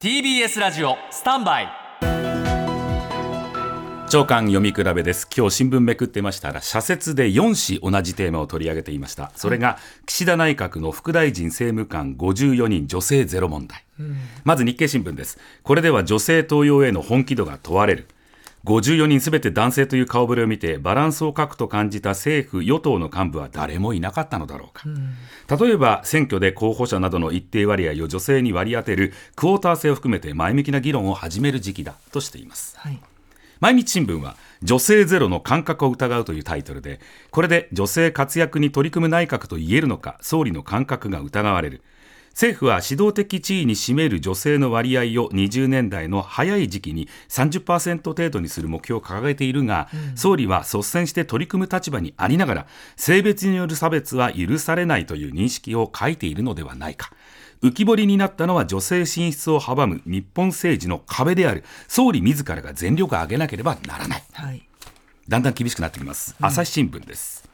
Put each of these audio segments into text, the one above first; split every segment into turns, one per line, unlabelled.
TBS ラジオスタンバイ。
長官読み比べです。今日新聞めくってましたら社説で4紙同じテーマを取り上げていました。それが岸田内閣の副大臣政務官54人女性ゼロ問題、うん、まず日経新聞です。これでは女性登用への本気度が問われる54人すべて男性という顔ぶれを見てバランスを欠くと感じた政府・与党の幹部は誰もいなかったのだろうか、うん、例えば選挙で候補者などの一定割合を女性に割り当てるクォーター制を含めて前向きな議論を始める時期だとしています、はい、毎日新聞は女性ゼロの感覚を疑うというタイトルでこれで女性活躍に取り組む内閣と言えるのか総理の感覚が疑われる政府は指導的地位に占める女性の割合を20年代の早い時期に30%程度にする目標を掲げているが、うん、総理は率先して取り組む立場にありながら性別による差別は許されないという認識を書いているのではないか。浮き彫りになったのは女性進出を阻む日本政治の壁である。総理自らが全力を挙げなければならない、はい、だんだん厳しくなってきます、朝日新聞です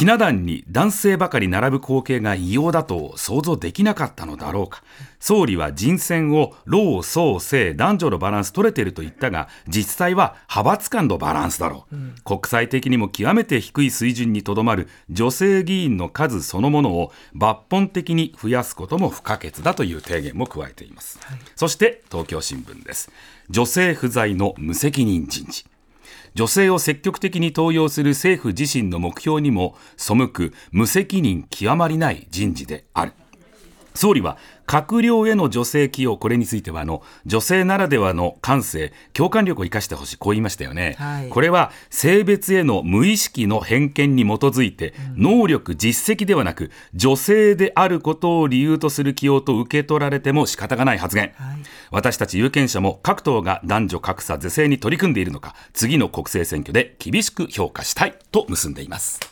ひな壇に男性ばかり並ぶ光景が異様だと想像できなかったのだろうか。総理は人選を老壮性男女のバランス取れていると言ったが実際は派閥間のバランスだろう、うん、国際的にも極めて低い水準にとどまる女性議員の数そのものを抜本的に増やすことも不可欠だという提言も加えています、はい、そして東京新聞です。女性不在の無責任人事女性を積極的に登用する政府自身の目標にも背く無責任極まりない人事である。総理は閣僚への女性起用これについてはあの女性ならではの感性共感力を生かしてほしいこう言いましたよね、はい、これは性別への無意識の偏見に基づいて、うん、能力実績ではなく女性であることを理由とする起用と受け取られても仕方がない発言、はい、私たち有権者も各党が男女格差是正に取り組んでいるのか次の国政選挙で厳しく評価したいと結んでいます